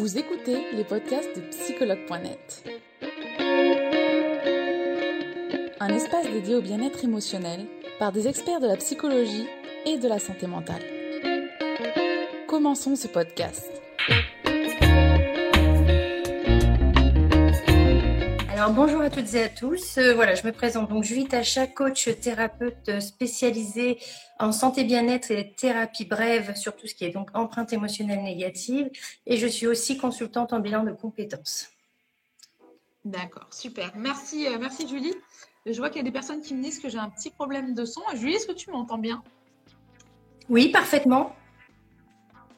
Vous écoutez les podcasts de psychologue.net. Un espace dédié au bien-être émotionnel par des experts de la psychologie et de la santé mentale. Commençons ce podcast. Alors bonjour à toutes et à tous. Euh, voilà, je me présente donc Julie Tacha, coach thérapeute spécialisée en santé bien-être et thérapie brève sur tout ce qui est donc empreinte émotionnelle négative et je suis aussi consultante en bilan de compétences. D'accord, super. Merci, euh, merci Julie. Je vois qu'il y a des personnes qui me disent que j'ai un petit problème de son. Julie, est-ce que tu m'entends bien? Oui, parfaitement.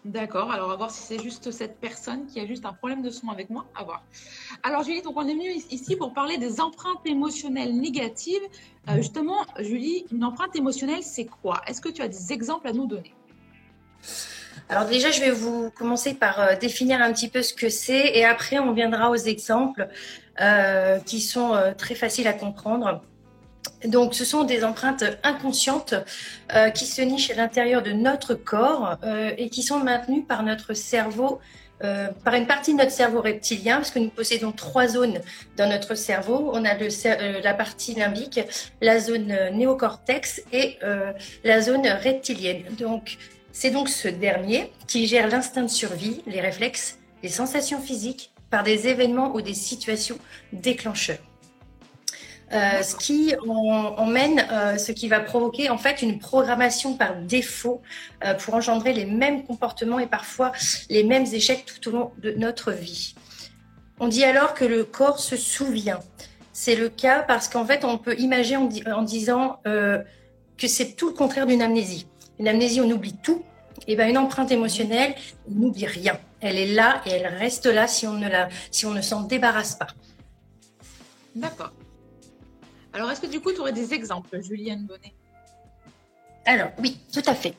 D'accord, alors va voir si c'est juste cette personne qui a juste un problème de son avec moi. À voir. Alors Julie, donc on est venu ici pour parler des empreintes émotionnelles négatives. Euh, justement, Julie, une empreinte émotionnelle, c'est quoi? Est-ce que tu as des exemples à nous donner? Alors déjà, je vais vous commencer par euh, définir un petit peu ce que c'est et après on viendra aux exemples euh, qui sont très faciles à comprendre. Donc, ce sont des empreintes inconscientes euh, qui se nichent à l'intérieur de notre corps euh, et qui sont maintenues par notre cerveau, euh, par une partie de notre cerveau reptilien, parce que nous possédons trois zones dans notre cerveau. On a le, la partie limbique, la zone néocortex et la zone reptilienne. Donc, c'est donc ce dernier qui gère l'instinct de survie, les réflexes, les sensations physiques par des événements ou des situations déclencheurs. Euh, ce qui euh, ce qui va provoquer en fait une programmation par défaut euh, pour engendrer les mêmes comportements et parfois les mêmes échecs tout au long de notre vie. On dit alors que le corps se souvient. C'est le cas parce qu'en fait, on peut imaginer en, disant que c'est tout le contraire d'une amnésie. Une amnésie, on oublie tout. Et ben, une empreinte émotionnelle, on n'oublie rien. Elle est là et elle reste là si on ne si on ne s'en débarrasse pas. D'accord. Alors, est-ce que du coup, tu aurais des exemples, Juliane Bonnet? Alors, oui, tout à fait.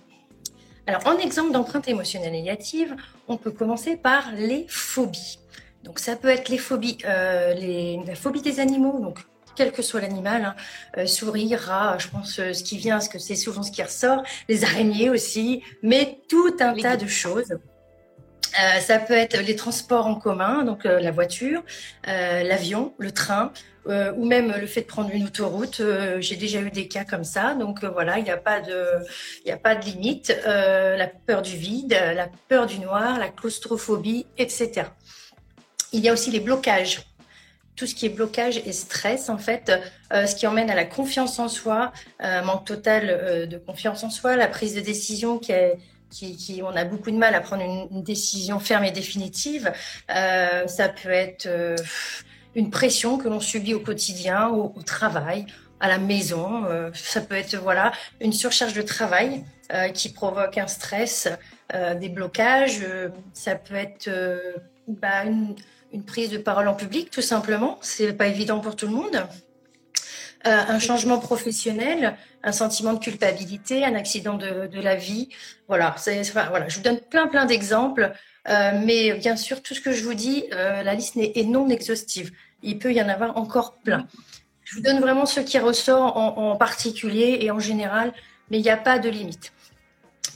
Alors, en exemple d'empreinte émotionnelle négative, on peut commencer par les phobies. Donc, ça peut être les phobies, euh, les, la phobie des animaux, donc quel que soit l'animal, hein, euh, souris, rat, je pense euh, ce qui vient, ce que c'est souvent ce qui ressort, les araignées aussi, mais tout un tas de choses. Euh, ça peut être les transports en commun, donc la voiture, l'avion, le train, ou même le fait de prendre une autoroute. J'ai déjà eu des cas comme ça, donc voilà, il n'y a pas de, il a pas de limite. la peur du vide, la peur du noir, la claustrophobie, etc. Il y a aussi les blocages. Tout ce qui est blocage et stress, en fait, ce qui emmène à la confiance en soi, manque total de confiance en soi, la prise de décision qui est qui, on a beaucoup de mal à prendre une, décision ferme et définitive. Euh, ça peut être euh, une pression que l'on subit au quotidien, au, travail, à la maison. Euh, ça peut être voilà une surcharge de travail qui provoque un stress, des blocages. ça peut être bah, une, une, prise de parole en public, tout simplement. C'est pas évident pour tout le monde. Un changement professionnel, un sentiment de culpabilité, un accident de, de la vie. Voilà, voilà, je vous donne plein plein d'exemples, euh, mais bien sûr, tout ce que je vous dis, euh, la liste est, non exhaustive. Il peut y en avoir encore plein. Je vous donne vraiment ce qui ressort en, en particulier et en général, mais il n'y a pas de limite.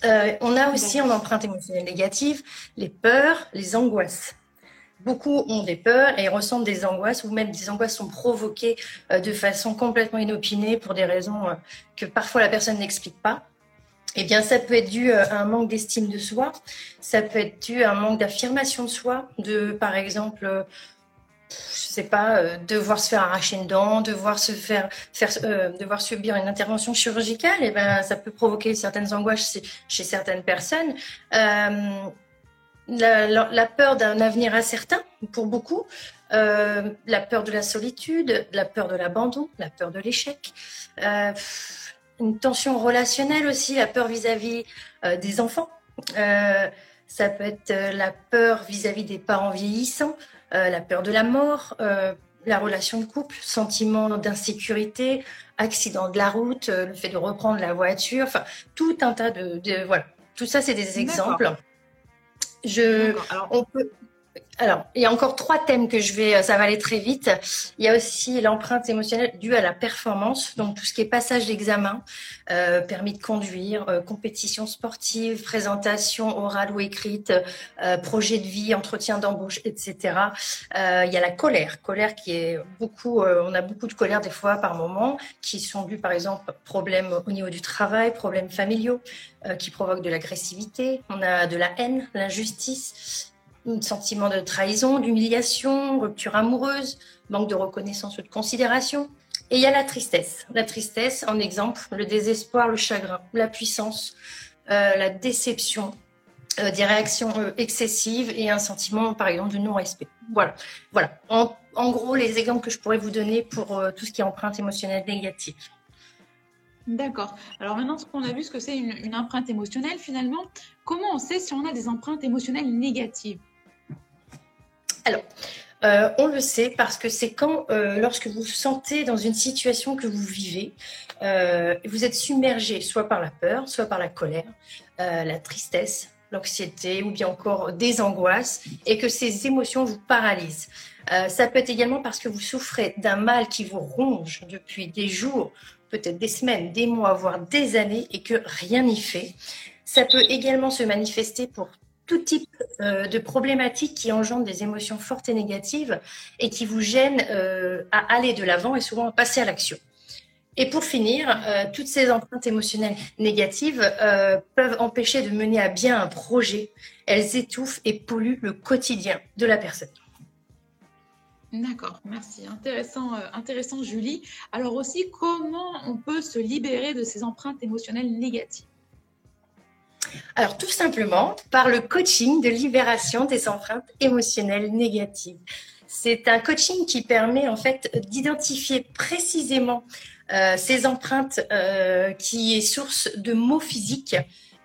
Euh, on a aussi en empreinte émotionnelle négative les peurs, les angoisses. Beaucoup ont des peurs et ressentent des angoisses ou même des angoisses sont provoquées euh, de façon complètement inopinée pour des raisons euh, que parfois la personne n'explique pas. Eh bien, ça peut être dû euh, à un manque d'estime de soi, ça peut être dû à un manque d'affirmation de soi, de par exemple, je sais pas, devoir se faire arracher une dent, devoir se faire, faire devoir subir une intervention chirurgicale. Eh ben, ça peut provoquer certaines angoisses chez, certaines personnes la, peur d'un avenir incertain pour beaucoup, euh, la peur de la solitude, la peur de l'abandon, la peur de l'échec, euh, une tension relationnelle aussi, la peur vis-à-vis euh, des enfants. ça peut être la peur vis-à-vis des parents vieillissants, la peur de la mort, la relation de couple, sentiment d'insécurité, accident de la route, le fait de reprendre la voiture, enfin tout un tas de, de voilà. Tout ça, c'est des exemples. Je, on peut, alors, il y a encore trois thèmes que je vais, euh, ça va aller très vite. Il y a aussi l'empreinte émotionnelle due à la performance, donc tout ce qui est passage d'examen, euh, permis de conduire, euh, compétition sportive, présentation orale ou écrite, projet de vie, entretien d'embauche, etc. il y a la colère, colère qui est beaucoup, on a beaucoup de colère des fois par moment, qui sont dus par exemple problèmes au niveau du travail, problèmes familiaux, qui provoquent de l'agressivité. On a de la haine, l'injustice sentiment de trahison, d'humiliation, rupture amoureuse, manque de reconnaissance ou de considération. Et il y a la tristesse. La tristesse, en exemple, le désespoir, le chagrin, la puissance, euh, la déception, euh, des réactions euh, excessives et un sentiment, par exemple, de non-respect. Voilà. Voilà. En, gros, les exemples que je pourrais vous donner pour tout ce qui est empreinte émotionnelle négative. D'accord. Alors maintenant, qu'on a vu, ce que c'est une empreinte émotionnelle, finalement, comment on sait si on a des empreintes émotionnelles négatives? Alors, euh, on le sait parce que c'est quand, euh, lorsque vous vous sentez dans une situation que vous vivez, euh, vous êtes submergé soit par la peur, soit par la colère, la tristesse, l'anxiété ou bien encore des angoisses et que ces émotions vous paralysent. ça peut être également parce que vous souffrez d'un mal qui vous ronge depuis des jours, peut-être des semaines, des mois, voire des années et que rien n'y fait. Ça peut également se manifester pour tout type euh, de problématiques qui engendrent des émotions fortes et négatives et qui vous gênent euh, à aller de l'avant et souvent à passer à l'action. Et pour finir, euh, toutes ces empreintes émotionnelles négatives peuvent empêcher de mener à bien un projet. Elles étouffent et polluent le quotidien de la personne. D'accord, merci. Intéressant, intéressant, Julie. Alors aussi, comment on peut se libérer de ces empreintes émotionnelles négatives? Alors tout simplement par le coaching de libération des empreintes émotionnelles négatives. C'est un coaching qui permet en fait d'identifier précisément euh, ces empreintes euh, qui est source de mots physiques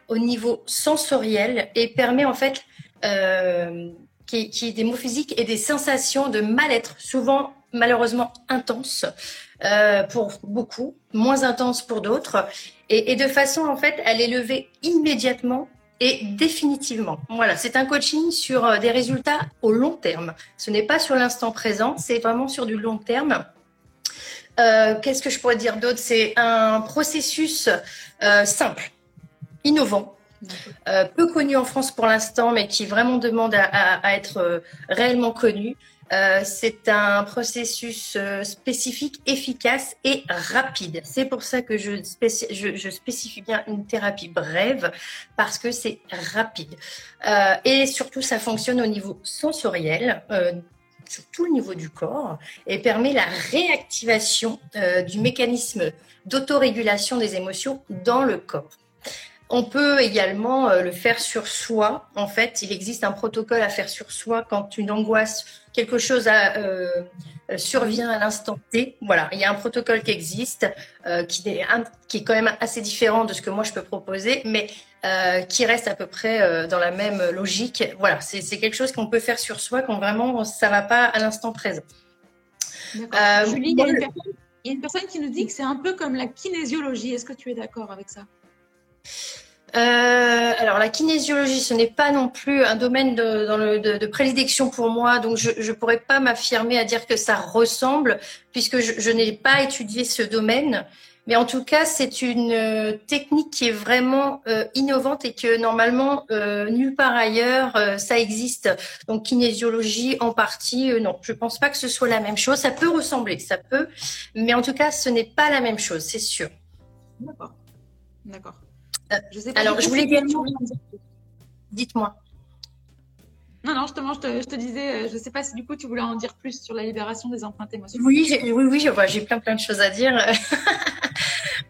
au niveau sensoriel et permet en fait euh, qui, qui des mots physiques et des sensations de mal-être, souvent malheureusement intenses pour beaucoup, moins intenses pour d'autres, et, de façon en fait à les lever immédiatement et définitivement. Voilà, c'est un coaching sur euh, des résultats au long terme. Ce n'est pas sur l'instant présent, c'est vraiment sur du long terme. Euh, qu'est-ce que je pourrais dire d'autre? C'est un processus euh, simple, innovant, peu connu en France pour l'instant, mais qui vraiment demande à, à être réellement connu. Euh, c'est un processus euh, spécifique, efficace et rapide. C'est pour ça que je, spécifie bien une thérapie brève, parce que c'est rapide. Euh, et surtout, ça fonctionne au niveau sensoriel, sur tout le niveau du corps, et permet la réactivation du mécanisme d'autorégulation des émotions dans le corps. On peut également le faire sur soi. En fait, il existe un protocole à faire sur soi quand une angoisse quelque chose à, euh, survient à l'instant T. Voilà, il y a un protocole qui existe, euh, qui, est qui est quand même assez différent de ce que moi je peux proposer, mais euh, qui reste à peu près dans la même logique. Voilà, c'est quelque chose qu'on peut faire sur soi quand vraiment ça va pas à l'instant présent. Julie, il y, a une personne, il y a une personne qui nous dit que c'est un peu comme la kinésiologie. Est-ce que tu es d'accord avec ça? Euh, alors la kinésiologie, ce n'est pas non plus un domaine de, de, de, prédilection pour moi, donc je ne pourrais pas m'affirmer à dire que ça ressemble, puisque je, je n'ai pas étudié ce domaine. Mais en tout cas, c'est une euh, technique qui est vraiment euh, innovante et que normalement euh, nulle part ailleurs euh, ça existe. Donc kinésiologie en partie, non, je pense pas que ce soit la même chose. Ça peut ressembler, ça peut, mais en tout cas, ce n'est pas la même chose, c'est sûr. D'accord, d'accord. Je sais pas Alors, je voulais également. Dites-moi. Non, non, justement, je te, je te disais, euh, je ne sais pas si du coup tu voulais en dire plus sur la libération des empreintes émotionnelles. Oui, oui, oui, j'ai plein, plein de choses à dire.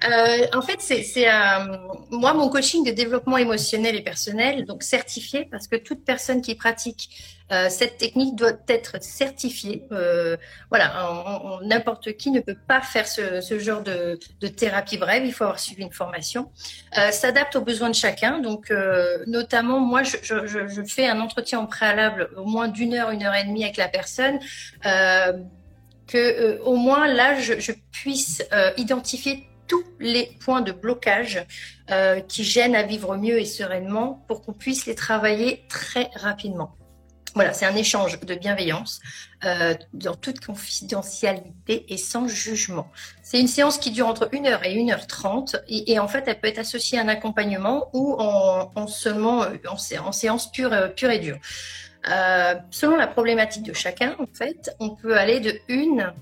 Euh, en fait, c'est euh, moi mon coaching de développement émotionnel et personnel, donc certifié, parce que toute personne qui pratique euh, cette technique doit être certifiée. Euh, voilà, n'importe qui ne peut pas faire ce, ce genre de, de, thérapie brève. Il faut avoir suivi une formation. Euh, S'adapte aux besoins de chacun. Donc, euh, notamment, moi, je, je, je, fais un entretien en préalable, au moins d'une heure, une heure et demie avec la personne. Euh, que au moins là, je, je puisse identifier tous les points de blocage qui gênent à vivre mieux et sereinement pour qu'on puisse les travailler très rapidement. Voilà, c'est un échange de bienveillance euh, dans toute confidentialité et sans jugement. C'est une séance qui dure entre 1 heure et 1 heure 30 et, en fait, elle peut être associée à un accompagnement ou en, seulement en, séance pure, pure et dure. Euh, selon la problématique de chacun, en fait, on peut aller de 1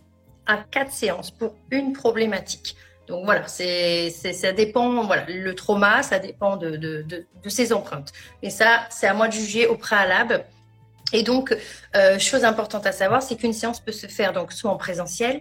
à 4 séances pour une problématique. Donc voilà, c'est, ça dépend, voilà, le trauma, ça dépend de, ses empreintes. Et ça, c'est à moi de juger au préalable et donc, euh, chose importante à savoir, c'est qu'une séance peut se faire donc soit en présentiel,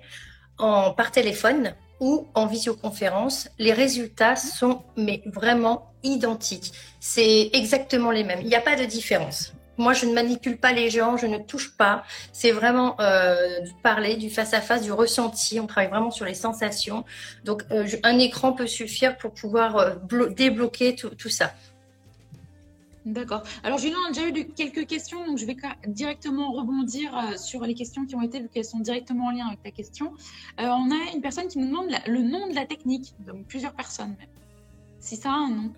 en par téléphone ou en visioconférence. Les résultats sont mais vraiment identiques. C'est exactement les mêmes. Il n'y a pas de différence. Moi, je ne manipule pas les gens, je ne touche pas. C'est vraiment euh, du parler, du face à face, du ressenti. On travaille vraiment sur les sensations. Donc, euh, un écran peut suffire pour pouvoir euh, débloquer tout, ça. D'accord. Alors, Julien, on a déjà eu quelques questions, donc je vais directement rebondir sur les questions qui ont été, vu qu'elles sont directement en lien avec ta question. On a une personne qui nous demande le nom de la technique, donc plusieurs personnes même. Si ça a un nom.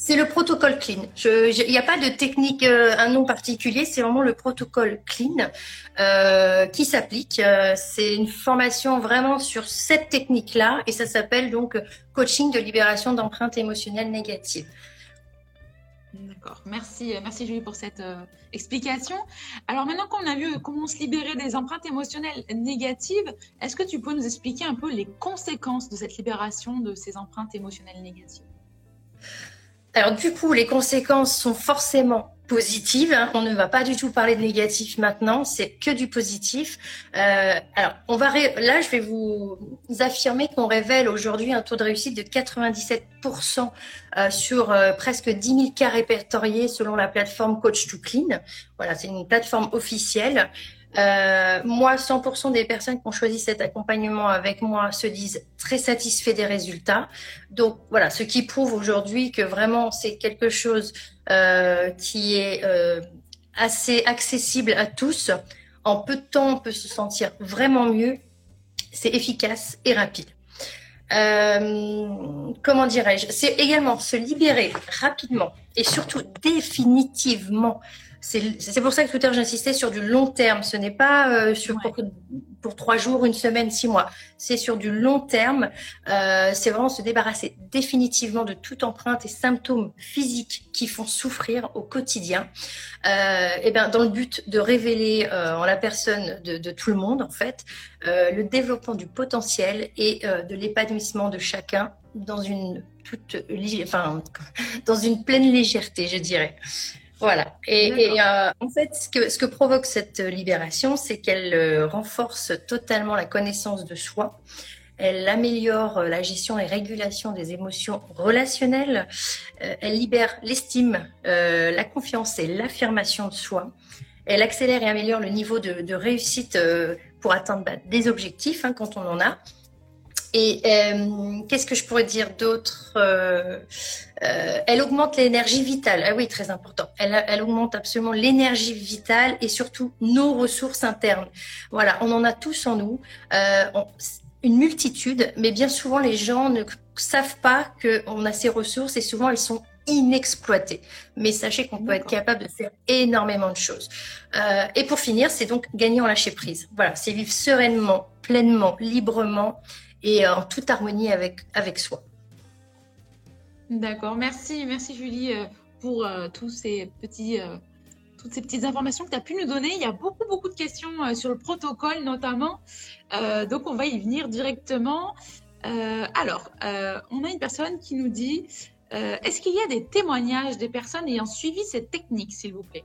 C'est le protocole clean. Il n'y a pas de technique, euh, un nom particulier, c'est vraiment le protocole clean qui s'applique. c'est une formation vraiment sur cette technique-là et ça s'appelle donc coaching de libération d'empreintes émotionnelles négatives. D'accord. Merci, euh, merci Julie pour cette euh, explication. Alors maintenant qu'on a vu comment se libérer des empreintes émotionnelles négatives, est-ce que tu peux nous expliquer un peu les conséquences de cette libération de ces empreintes émotionnelles négatives? Alors du coup, les conséquences sont forcément positive. Hein. On ne va pas du tout parler de négatif maintenant, c'est que du positif. Euh, alors, on va là, je vais vous affirmer qu'on révèle aujourd'hui un taux de réussite de 97% euh, sur euh, presque 10 000 cas répertoriés selon la plateforme Coach to Clean. Voilà, c'est une plateforme officielle. Euh, moi, 100% des personnes qui ont choisi cet accompagnement avec moi se disent très satisfaits des résultats. Donc voilà, ce qui prouve aujourd'hui que vraiment c'est quelque chose euh, qui est euh, assez accessible à tous. En peu de temps, on peut se sentir vraiment mieux. C'est efficace et rapide. Euh, comment dirais-je? C'est également se libérer rapidement et surtout définitivement c'est pour ça que tout à l'heure j'insistais sur du long terme. Ce n'est pas euh, sur pour, trois jours, une semaine, six mois. C'est sur du long terme. Euh, c'est vraiment se débarrasser définitivement de toute empreinte et symptômes physiques qui font souffrir au quotidien. Euh, et ben dans le but de révéler en la personne de, de, tout le monde en fait le développement du potentiel et de l'épanouissement de chacun dans une toute, enfin dans une pleine légèreté, je dirais. Voilà. Et, euh, en fait, ce que, ce que provoque cette libération, c'est qu'elle euh, renforce totalement la connaissance de soi. Elle améliore euh, la gestion et régulation des émotions relationnelles. elle libère l'estime, la confiance et l'affirmation de soi. Elle accélère et améliore le niveau de, de réussite pour atteindre bah, des objectifs hein, quand on en a. Et euh, qu'est-ce que je pourrais dire d'autre euh, euh, Elle augmente l'énergie vitale. Ah oui, très important. Elle, elle augmente absolument l'énergie vitale et surtout nos ressources internes. Voilà, on en a tous en nous, une multitude, mais bien souvent les gens ne savent pas qu'on a ces ressources et souvent elles sont inexploitées. Mais sachez qu'on peut être capable de faire énormément de choses. Euh, et pour finir, c'est donc gagner en lâcher prise. Voilà, c'est vivre sereinement, pleinement, librement et en toute harmonie avec, avec soi. D'accord, merci, merci Julie euh, pour euh, tous ces petits, euh, toutes ces petites informations que tu as pu nous donner. Il y a beaucoup, beaucoup de questions sur le protocole notamment, donc on va y venir directement. alors, on a une personne qui nous dit, est-ce qu'il y a des témoignages des personnes ayant suivi cette technique, s'il vous plaît?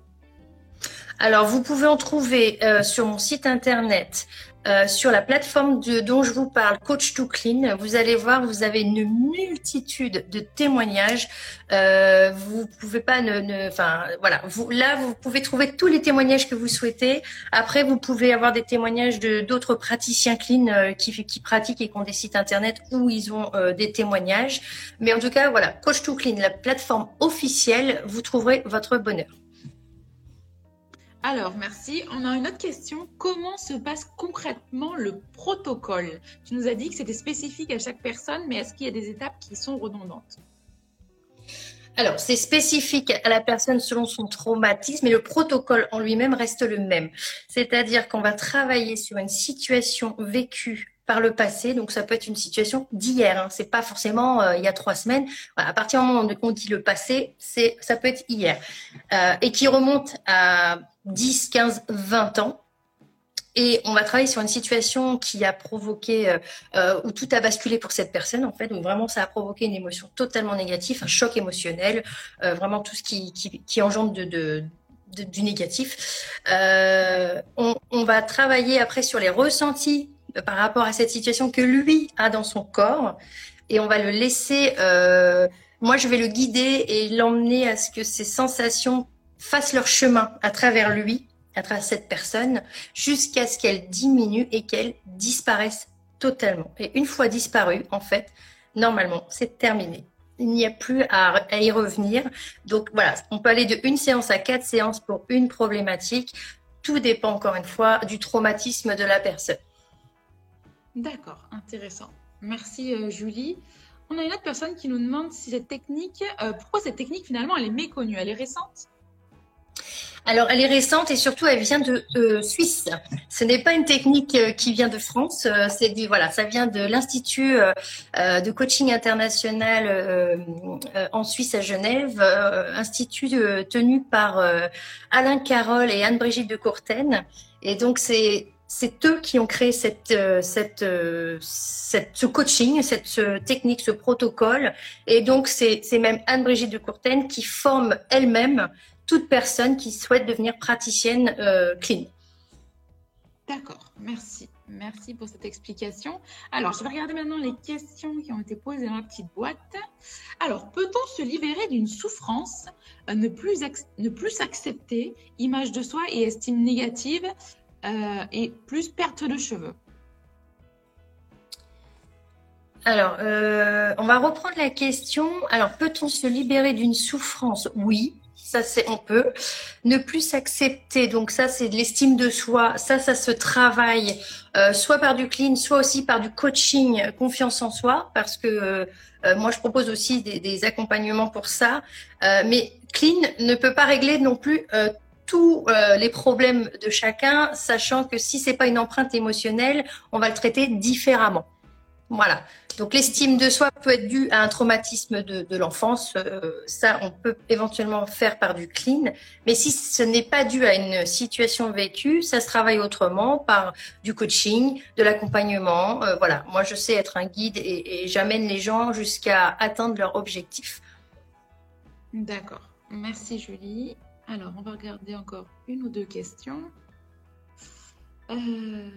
Alors, vous pouvez en trouver sur mon site internet euh, sur la plateforme de, dont je vous parle, Coach to Clean, vous allez voir, vous avez une multitude de témoignages. Euh, vous pouvez pas ne, enfin voilà, vous, là vous pouvez trouver tous les témoignages que vous souhaitez. Après, vous pouvez avoir des témoignages de d'autres praticiens clean euh, qui, qui pratiquent et qui ont des sites internet où ils ont euh, des témoignages. Mais en tout cas, voilà, Coach to Clean, la plateforme officielle, vous trouverez votre bonheur. Alors, merci. On a une autre question. Comment se passe concrètement le protocole? Tu nous as dit que c'était spécifique à chaque personne, mais est-ce qu'il y a des étapes qui sont redondantes? Alors, c'est spécifique à la personne selon son traumatisme, mais le protocole en lui-même reste le même. C'est-à-dire qu'on va travailler sur une situation vécue par le passé. Donc, ça peut être une situation d'hier. Hein. C'est pas forcément euh, il y a trois semaines. à partir du moment où on dit le passé, c'est ça peut être hier euh, et qui remonte à 10, 15, 20 ans. Et on va travailler sur une situation qui a provoqué, euh, euh, où tout a basculé pour cette personne, en fait. Donc vraiment, ça a provoqué une émotion totalement négative, un choc émotionnel, euh, vraiment tout ce qui, engendre du négatif. On, va travailler après sur les ressentis par rapport à cette situation que lui a dans son corps. Et on va le laisser, moi je vais le guider et l'emmener à ce que ces sensations fassent leur chemin à travers lui à travers cette personne jusqu'à ce qu'elle diminue et qu'elle disparaisse totalement. Et une fois disparue, en fait, normalement, c'est terminé. Il n'y a plus à, y revenir. Donc voilà, on peut aller de une séance à quatre séances pour une problématique. Tout dépend encore une fois du traumatisme de la personne. D'accord, intéressant. Merci euh, Julie. On a une autre personne qui nous demande si cette technique, euh, pourquoi cette technique finalement elle est méconnue, elle est récente? Alors, elle est récente et surtout, elle vient de euh, Suisse. Ce n'est pas une technique euh, qui vient de France. Euh, c'est du voilà, ça vient de l'institut de coaching international en Suisse à Genève, institut tenu par Alain Carole et Anne-Brigitte de Courtaine. Et donc, c'est c'est eux qui ont créé cette, cette, cette, ce coaching, cette technique, ce protocole. Et donc, c'est même Anne-Brigitte de Courtaine qui forme elle-même toute personne qui souhaite devenir praticienne euh, clean. D'accord, merci. Merci pour cette explication. Alors, je vais regarder maintenant les questions qui ont été posées dans la petite boîte. Alors, peut-on se libérer d'une souffrance, euh, ne plus, ne plus accepter image de soi et estime négative euh, et plus perte de cheveux? Alors, on va reprendre la question. Alors, peut-on se libérer d'une souffrance? Oui, ça c'est on peut. Ne plus s'accepter, donc ça c'est de l'estime de soi, ça ça se travaille euh, soit par du clean, soit aussi par du coaching, euh, confiance en soi, parce que euh, moi je propose aussi des, accompagnements pour ça. mais clean ne peut pas régler non plus tous les problèmes de chacun, sachant que si c'est pas une empreinte émotionnelle, on va le traiter différemment. Voilà. Donc l'estime de soi peut être due à un traumatisme de, l'enfance. Euh, ça, on peut éventuellement faire par du clean. Mais si ce n'est pas dû à une situation vécue, ça se travaille autrement par du coaching, de l'accompagnement. Euh, voilà. Moi, je sais être un guide et, j'amène les gens jusqu'à atteindre leur objectif. D'accord. Merci Julie. Alors, on va regarder encore une ou deux questions. Euh,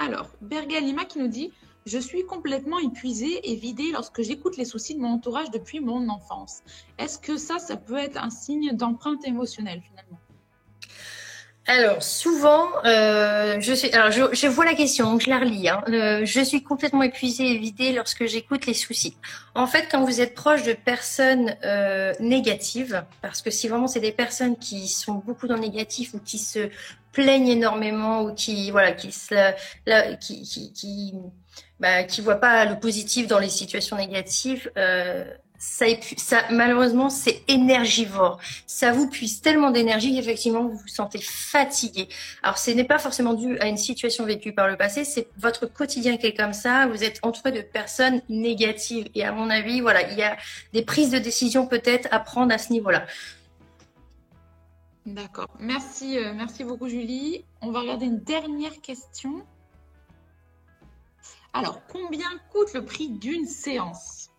alors, Bergalima qui nous dit je suis complètement épuisée et vidée lorsque j'écoute les soucis de mon entourage depuis mon enfance. Est-ce que ça, ça peut être un signe d'empreinte émotionnelle finalement? Alors souvent, euh, je je, vois la question, donc je la relis. Hein. Euh, je suis complètement épuisée et vidée lorsque j'écoute les soucis. En fait, quand vous êtes proche de personnes euh, négatives, parce que si vraiment c'est des personnes qui sont beaucoup dans le négatif ou qui se plaignent énormément ou qui voilà qui se, qui, qui, qui bah, qui voient pas le positif dans les situations négatives, euh, ça, ça, malheureusement, c'est énergivore. Ça vous puise tellement d'énergie qu'effectivement, vous vous sentez fatigué. Alors, ce n'est pas forcément dû à une situation vécue par le passé, c'est votre quotidien qui est comme ça. Vous êtes entouré de personnes négatives. Et à mon avis, voilà, il y a des prises de décision peut-être à prendre à ce niveau-là. D'accord. Merci, euh, merci beaucoup, Julie. On va regarder une dernière question. Alors, combien coûte le prix d'une séance?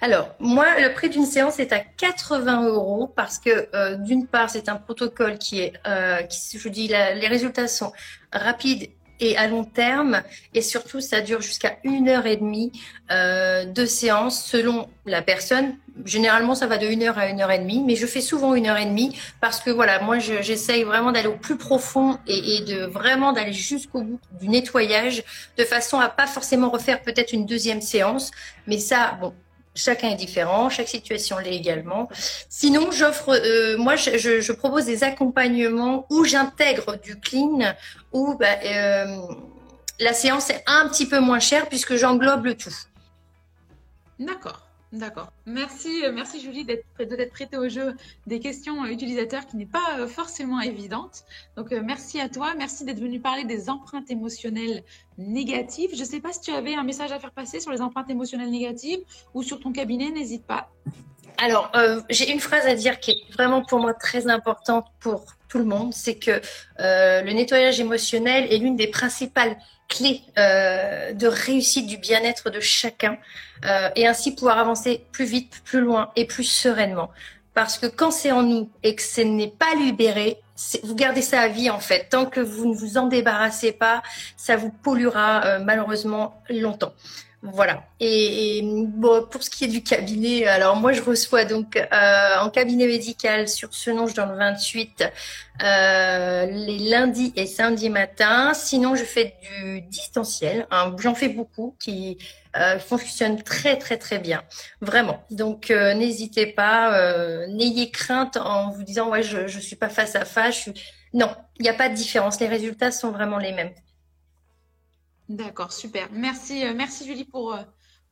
Alors, moi, le prix d'une séance est à 80 euros parce que, euh, d'une part, c'est un protocole qui est, euh, je dis, les résultats sont rapides et à long terme. Et surtout, ça dure jusqu'à une heure et demie euh, de séance selon la personne. Généralement, ça va de une heure à une heure et demie, mais je fais souvent une heure et demie parce que voilà, moi, j'essaye vraiment d'aller au plus profond et, et de vraiment d'aller jusqu'au bout du nettoyage, de façon à pas forcément refaire peut-être une deuxième séance. Mais ça, bon, Chacun est différent, chaque situation l'est également. Sinon, j'offre, euh, moi, je, propose des accompagnements où j'intègre du clean, où bah, euh, la séance est un petit peu moins chère puisque j'englobe le tout. D'accord, D'accord. Merci, euh, merci Julie d'être de t'être prêtée au jeu des questions utilisateurs qui n'est pas euh, forcément évidente. Donc euh, merci à toi, merci d'être venu parler des empreintes émotionnelles négatives. Je ne sais pas si tu avais un message à faire passer sur les empreintes émotionnelles négatives ou sur ton cabinet, n'hésite pas. Alors, j'ai une phrase à dire qui est vraiment pour moi très importante pour tout le monde, c'est que le nettoyage émotionnel est l'une des principales clé euh, de réussite du bien-être de chacun euh, et ainsi pouvoir avancer plus vite, plus loin et plus sereinement. Parce que quand c'est en nous et que ce n'est pas libéré, vous gardez ça à vie en fait. Tant que vous ne vous en débarrassez pas, ça vous polluera euh, malheureusement longtemps. Voilà. Et, pour ce qui est du cabinet, alors moi je reçois donc euh, en cabinet médical sur ce nom dans le 28 euh, les lundis et samedis matins. Sinon je fais du distanciel. Hein. J'en fais beaucoup qui euh, fonctionne très très très bien, vraiment. Donc euh, n'hésitez pas, euh, n'ayez crainte en vous disant ouais je je suis pas face à face. Non, il n'y a pas de différence. Les résultats sont vraiment les mêmes. D'accord, super. Merci, euh, merci Julie pour, euh,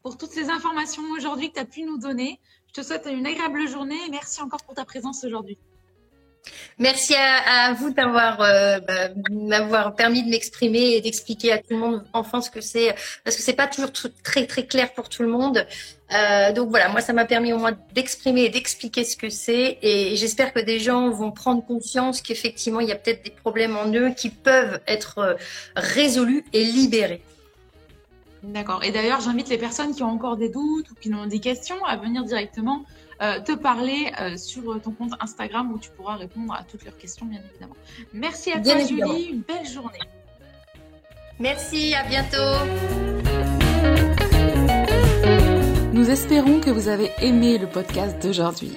pour toutes ces informations aujourd'hui que tu as pu nous donner. Je te souhaite une agréable journée et merci encore pour ta présence aujourd'hui. Merci à, vous d'avoir euh, bah, permis de m'exprimer et d'expliquer à tout le monde enfin ce que c'est, parce que c'est pas toujours très très clair pour tout le monde. Euh, donc voilà, moi ça m'a permis au moins d'exprimer et d'expliquer ce que c'est, et j'espère que des gens vont prendre conscience qu'effectivement il y a peut-être des problèmes en eux qui peuvent être euh, résolus et libérés. D'accord. Et d'ailleurs, j'invite les personnes qui ont encore des doutes ou qui ont des questions à venir directement euh, te parler euh, sur ton compte Instagram où tu pourras répondre à toutes leurs questions, bien évidemment. Merci à toi, Julie. Une belle journée. Merci, à bientôt. Nous espérons que vous avez aimé le podcast d'aujourd'hui.